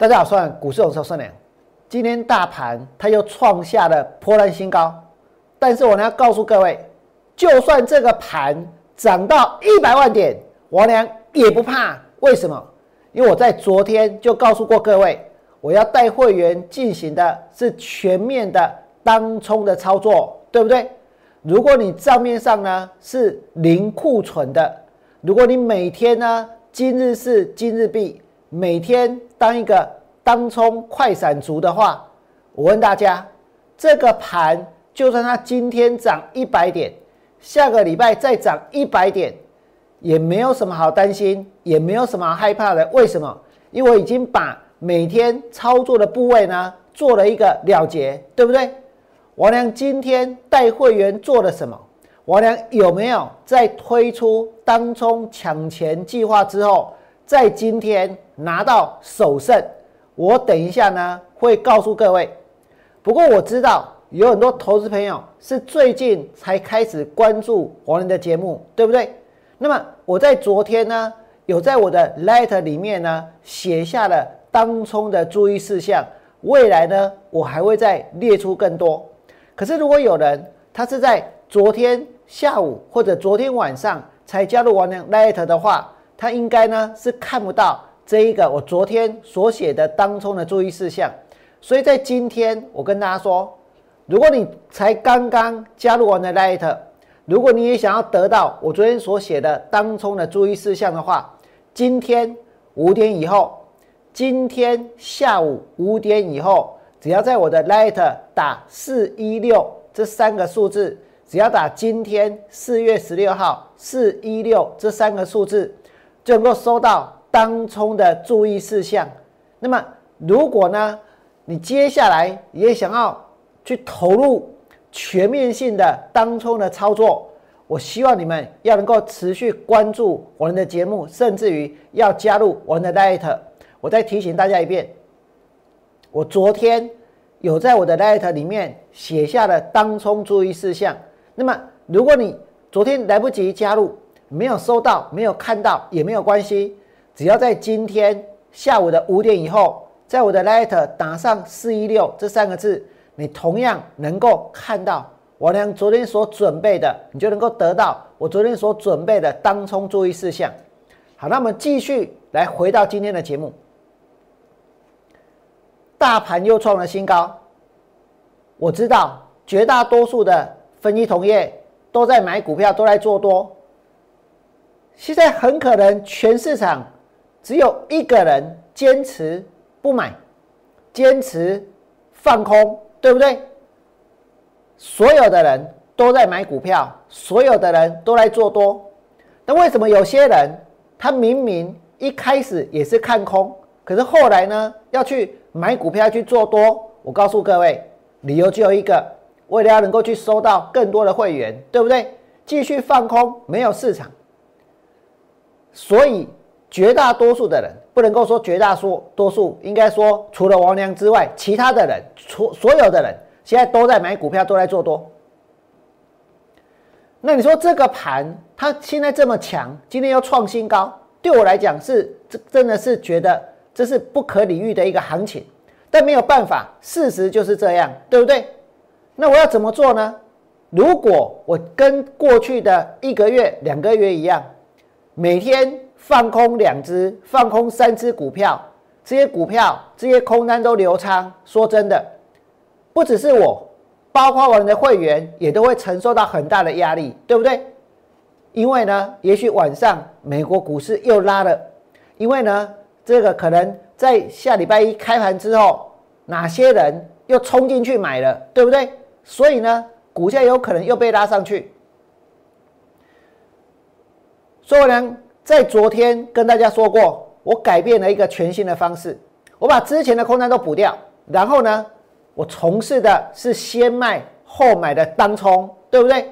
大家好，我是股市龙寿孙良。今天大盘它又创下了波浪新高，但是我呢要告诉各位，就算这个盘涨到一百万点，王良也不怕。为什么？因为我在昨天就告诉过各位，我要带会员进行的是全面的当冲的操作，对不对？如果你账面上呢是零库存的，如果你每天呢今日是今日币，每天当一个当冲快闪族的话，我问大家，这个盘就算它今天涨一百点，下个礼拜再涨一百点，也没有什么好担心，也没有什么害怕的。为什么？因为我已经把每天操作的部位呢做了一个了结，对不对？王良今天带会员做了什么？王良有没有在推出当冲抢钱计划之后，在今天拿到首胜？我等一下呢会告诉各位。不过我知道有很多投资朋友是最近才开始关注王良的节目，对不对？那么我在昨天呢有在我的 letter 里面呢写下了当冲的注意事项，未来呢我还会再列出更多。可是，如果有人他是在昨天下午或者昨天晚上才加入王良 Light 的话，他应该呢是看不到这一个我昨天所写的当中的注意事项。所以在今天，我跟大家说，如果你才刚刚加入我的 Light，如果你也想要得到我昨天所写的当中的注意事项的话，今天五点以后，今天下午五点以后。只要在我的 Letter 打四一六这三个数字，只要打今天四月十六号四一六这三个数字，就能够收到当冲的注意事项。那么，如果呢，你接下来也想要去投入全面性的当冲的操作，我希望你们要能够持续关注我们的节目，甚至于要加入我们的 Letter。我再提醒大家一遍。我昨天有在我的 letter 里面写下了当冲注意事项。那么，如果你昨天来不及加入，没有收到，没有看到也没有关系，只要在今天下午的五点以后，在我的 letter 打上四一六这三个字，你同样能够看到我俩昨天所准备的，你就能够得到我昨天所准备的当冲注意事项。好，那么继续来回到今天的节目。大盘又创了新高，我知道绝大多数的分析同业都在买股票，都在做多。现在很可能全市场只有一个人坚持不买，坚持放空，对不对？所有的人都在买股票，所有的人都在做多。那为什么有些人他明明一开始也是看空，可是后来呢要去？买股票去做多，我告诉各位，理由只有一个，为了要能够去收到更多的会员，对不对？继续放空，没有市场，所以绝大多数的人不能够说绝大数多数，应该说除了王良之外，其他的人，除所有的人，现在都在买股票，都在做多。那你说这个盘它现在这么强，今天又创新高，对我来讲是这真的是觉得。这是不可理喻的一个行情，但没有办法，事实就是这样，对不对？那我要怎么做呢？如果我跟过去的一个月、两个月一样，每天放空两只、放空三只股票，这些股票、这些空单都流仓，说真的，不只是我，包括我们的会员也都会承受到很大的压力，对不对？因为呢，也许晚上美国股市又拉了，因为呢。这个可能在下礼拜一开盘之后，哪些人又冲进去买了，对不对？所以呢，股价有可能又被拉上去。所以呢，在昨天跟大家说过，我改变了一个全新的方式，我把之前的空单都补掉，然后呢，我从事的是先卖后买的当冲，对不对？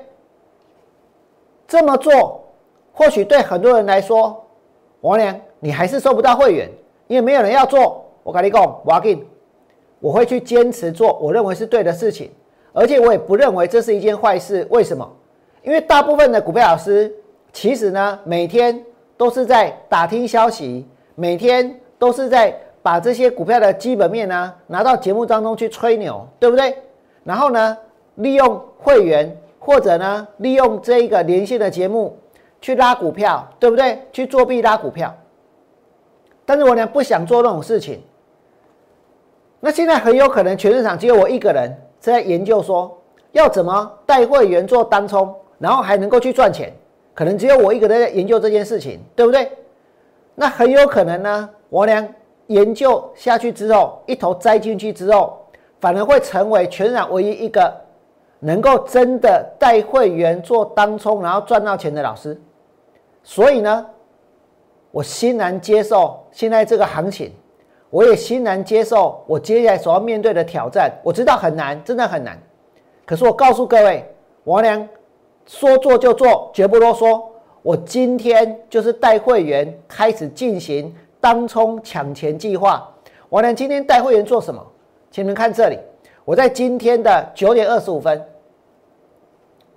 这么做，或许对很多人来说，王良。你还是收不到会员，因为没有人要做。我跟你讲，我给，我会去坚持做我认为是对的事情，而且我也不认为这是一件坏事。为什么？因为大部分的股票老师其实呢，每天都是在打听消息，每天都是在把这些股票的基本面呢拿到节目当中去吹牛，对不对？然后呢，利用会员或者呢利用这一个连线的节目去拉股票，对不对？去作弊拉股票。但是我呢不想做那种事情。那现在很有可能全市场只有我一个人在研究说要怎么带会员做单冲，然后还能够去赚钱。可能只有我一个人在研究这件事情，对不对？那很有可能呢，我俩研究下去之后，一头栽进去之后，反而会成为全场唯一一个能够真的带会员做当冲，然后赚到钱的老师。所以呢，我欣然接受现在这个行情，我也欣然接受我接下来所要面对的挑战。我知道很难，真的很难。可是我告诉各位，我俩说做就做，绝不啰嗦。我今天就是带会员开始进行当冲抢钱计划。我呢，今天带会员做什么？请你们看这里，我在今天的九点二十五分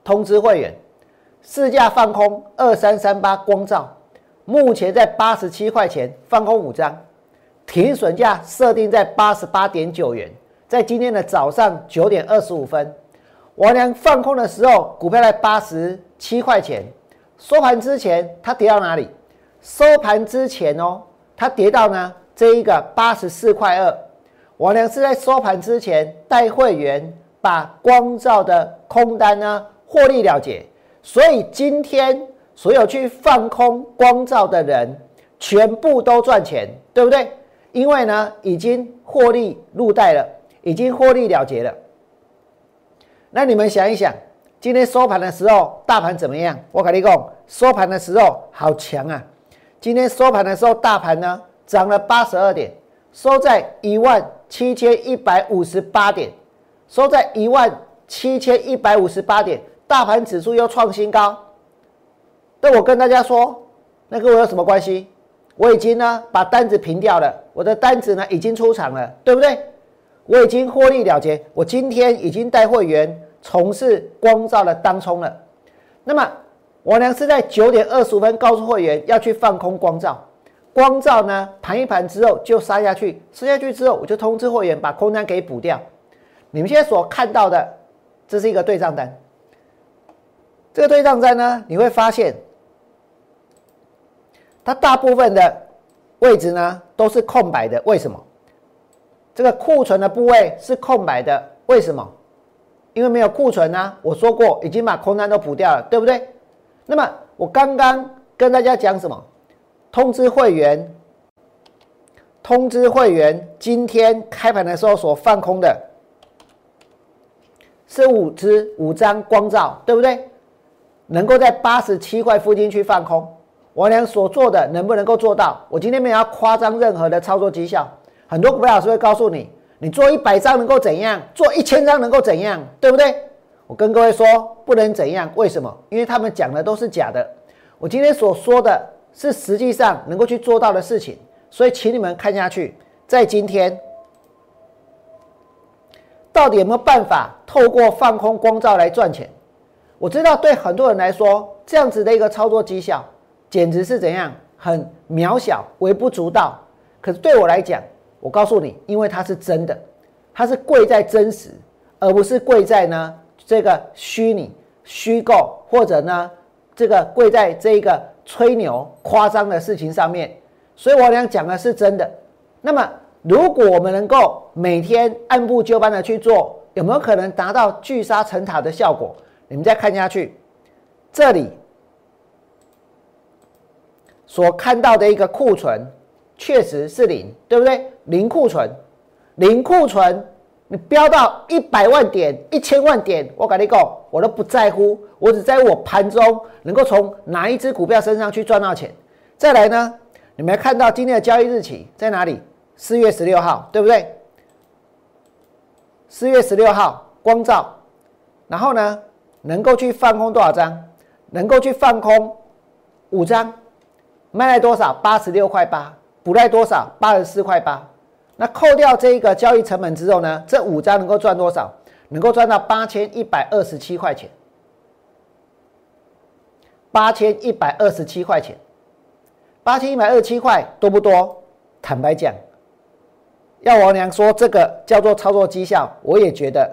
通知会员，市价放空二三三八光照，目前在八十七块钱放空五张，停损价设定在八十八点九元。在今天的早上九点二十五分，王良放空的时候，股票在八十七块钱。收盘之前，它跌到哪里？收盘之前哦，它跌到呢这一个八十四块二。王良是在收盘之前带会员把光照的空单呢获利了结，所以今天所有去放空光照的人全部都赚钱，对不对？因为呢已经获利入袋了，已经获利了结了。那你们想一想。今天收盘的时候，大盘怎么样？我跟你讲，收盘的时候好强啊！今天收盘的时候，大盘呢涨了八十二点，收在一万七千一百五十八点，收在一万七千一百五十八点，大盘指数又创新高。那我跟大家说，那跟我有什么关系？我已经呢把单子平掉了，我的单子呢已经出场了，对不对？我已经获利了结，我今天已经带会员。从事光照的当冲了，那么我呢是在九点二十五分告诉会员要去放空光照，光照呢盘一盘之后就杀下去，杀下去之后我就通知会员把空单给补掉。你们现在所看到的这是一个对账单，这个对账单呢你会发现，它大部分的位置呢都是空白的，为什么？这个库存的部位是空白的，为什么？因为没有库存啊，我说过已经把空单都补掉了，对不对？那么我刚刚跟大家讲什么？通知会员，通知会员，今天开盘的时候所放空的是五只五张光照，对不对？能够在八十七块附近去放空，我俩所做的能不能够做到？我今天没有要夸张任何的操作绩效，很多股票老师会告诉你。你做一百张能够怎样？做一千张能够怎样？对不对？我跟各位说，不能怎样？为什么？因为他们讲的都是假的。我今天所说的是实际上能够去做到的事情，所以请你们看下去，在今天到底有没有办法透过放空光照来赚钱？我知道对很多人来说，这样子的一个操作绩效简直是怎样，很渺小、微不足道。可是对我来讲，我告诉你，因为它是真的，它是贵在真实，而不是贵在呢这个虚拟、虚构，或者呢这个贵在这一个吹牛、夸张的事情上面。所以我想讲的是真的。那么，如果我们能够每天按部就班的去做，有没有可能达到聚沙成塔的效果？你们再看下去，这里所看到的一个库存。确实是零，对不对？零库存，零库存，你飙到一百万点、一千万点，我跟你讲，我都不在乎，我只在乎我盘中能够从哪一只股票身上去赚到钱。再来呢，你们看到今天的交易日期在哪里？四月十六号，对不对？四月十六号光照，然后呢，能够去放空多少张？能够去放空五张，卖了多少？八十六块八。补赖多少？八十四块八。那扣掉这一个交易成本之后呢？这五张能够赚多少？能够赚到八千一百二十七块钱。八千一百二十七块钱，八千一百二十七块多不多？坦白讲，要王娘说这个叫做操作绩效，我也觉得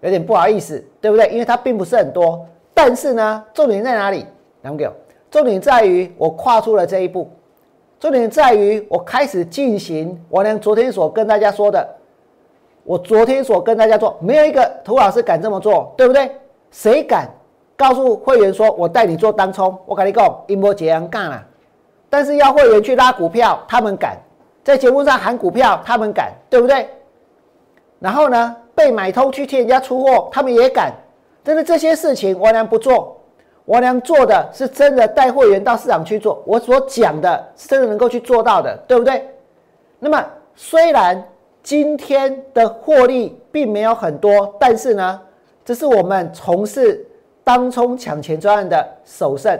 有点不好意思，对不对？因为它并不是很多，但是呢，重点在哪里？两个，重点在于我跨出了这一步，重点在于我开始进行王娘昨天所跟大家说的，我昨天所跟大家做，没有一个涂老师敢这么做，对不对？谁敢告诉会员说我带你做当冲？我跟你讲，一波结阳干了，但是要会员去拉股票，他们敢。在节目上喊股票，他们敢，对不对？然后呢，被买通去替人家出货，他们也敢。但是这些事情王良不做，我娘做的是真的带会员到市场去做。我所讲的是真的能够去做到的，对不对？那么虽然今天的获利并没有很多，但是呢，这是我们从事当冲抢钱专案的首胜。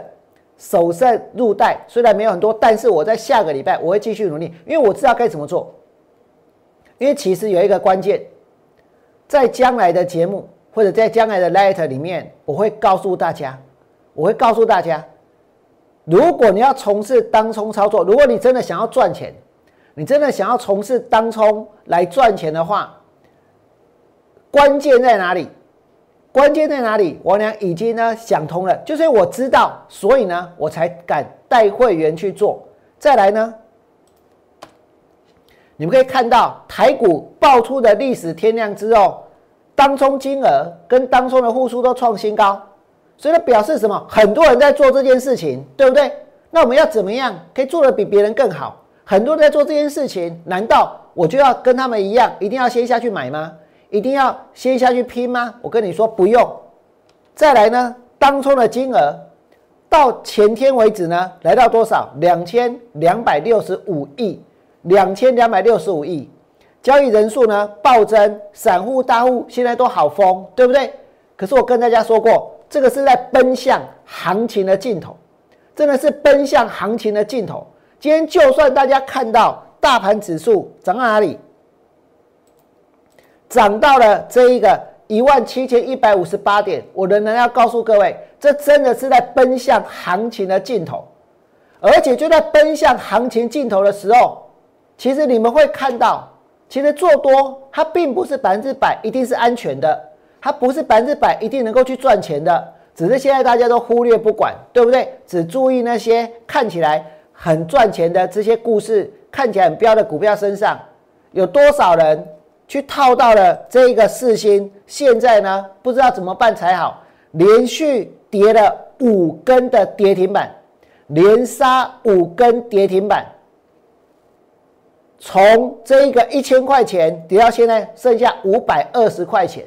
首胜入袋虽然没有很多，但是我在下个礼拜我会继续努力，因为我知道该怎么做。因为其实有一个关键，在将来的节目或者在将来的 Letter 里面，我会告诉大家，我会告诉大家，如果你要从事当冲操作，如果你真的想要赚钱，你真的想要从事当冲来赚钱的话，关键在哪里？关键在哪里？我俩已经呢想通了，就是我知道，所以呢我才敢带会员去做。再来呢，你们可以看到台股爆出的历史天量之后，当中金额跟当中的户数都创新高，所以它表示什么？很多人在做这件事情，对不对？那我们要怎么样可以做的比别人更好？很多人在做这件事情，难道我就要跟他们一样，一定要先下去买吗？一定要先下去拼吗？我跟你说不用。再来呢，当冲的金额到前天为止呢，来到多少？两千两百六十五亿，两千两百六十五亿。交易人数呢暴增，散户大户现在都好疯，对不对？可是我跟大家说过，这个是在奔向行情的尽头，真的是奔向行情的尽头。今天就算大家看到大盘指数涨到哪里？涨到了这一个一万七千一百五十八点，我仍然要告诉各位，这真的是在奔向行情的尽头，而且就在奔向行情尽头的时候，其实你们会看到，其实做多它并不是百分之百一定是安全的，它不是百分之百一定能够去赚钱的，只是现在大家都忽略不管，对不对？只注意那些看起来很赚钱的这些故事，看起来很标的股票身上，有多少人？去套到了这个四星，现在呢不知道怎么办才好，连续跌了五根的跌停板，连杀五根跌停板，从这一个一千块钱跌到现在剩下五百二十块钱。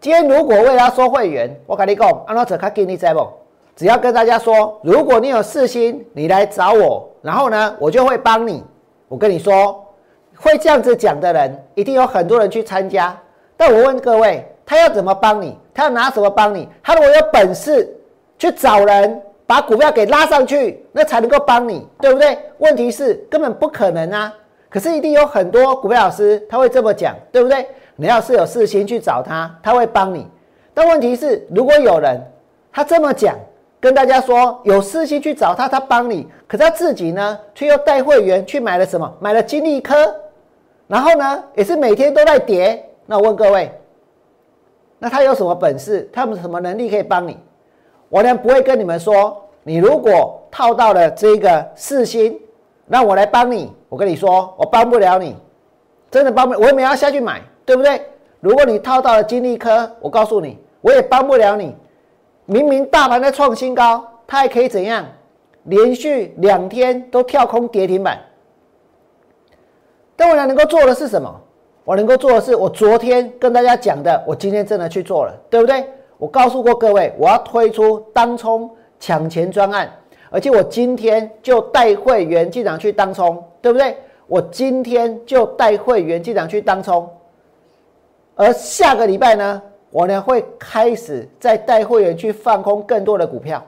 今天如果为了收会员，我跟你讲，安老者他给你在不？只要跟大家说，如果你有四星，你来找我，然后呢，我就会帮你。我跟你说。会这样子讲的人，一定有很多人去参加。但我问各位，他要怎么帮你？他要拿什么帮你？他如果有本事去找人把股票给拉上去，那才能够帮你，对不对？问题是根本不可能啊！可是一定有很多股票老师他会这么讲，对不对？你要是有事情去找他，他会帮你。但问题是，如果有人他这么讲，跟大家说有事情去找他，他帮你，可是他自己呢，却又带会员去买了什么？买了金利科。然后呢，也是每天都在跌。那我问各位，那他有什么本事？他们什么能力可以帮你？我呢不会跟你们说，你如果套到了这个四星，那我来帮你。我跟你说，我帮不了你，真的帮不了，我也没要下去买，对不对？如果你套到了金利科，我告诉你，我也帮不了你。明明大盘在创新高，它还可以怎样？连续两天都跳空跌停板。但我能够做的是什么？我能够做的是，我昨天跟大家讲的，我今天真的去做了，对不对？我告诉过各位，我要推出当冲抢钱专案，而且我今天就带会员进场去当冲，对不对？我今天就带会员进场去当冲，而下个礼拜呢，我呢会开始再带会员去放空更多的股票，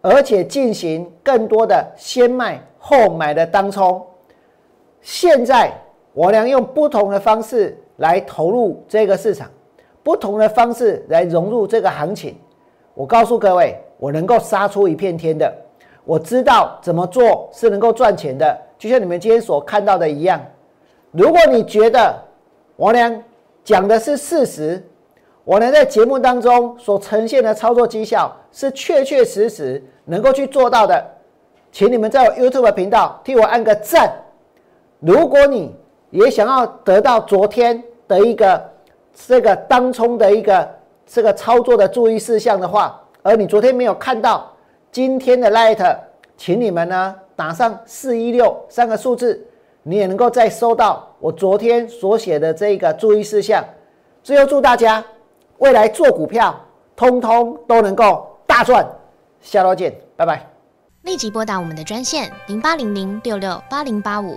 而且进行更多的先卖后买的当冲。现在我俩用不同的方式来投入这个市场，不同的方式来融入这个行情。我告诉各位，我能够杀出一片天的。我知道怎么做是能够赚钱的，就像你们今天所看到的一样，如果你觉得我俩讲的是事实，我呢在节目当中所呈现的操作绩效是确确实实能够去做到的，请你们在我 YouTube 频道替我按个赞。如果你也想要得到昨天的一个这个当冲的一个这个操作的注意事项的话，而你昨天没有看到今天的 Light，请你们呢打上四一六三个数字，你也能够再收到我昨天所写的这个注意事项。最后祝大家未来做股票，通通都能够大赚。下周见，拜拜。立即拨打我们的专线零八零零六六八零八五。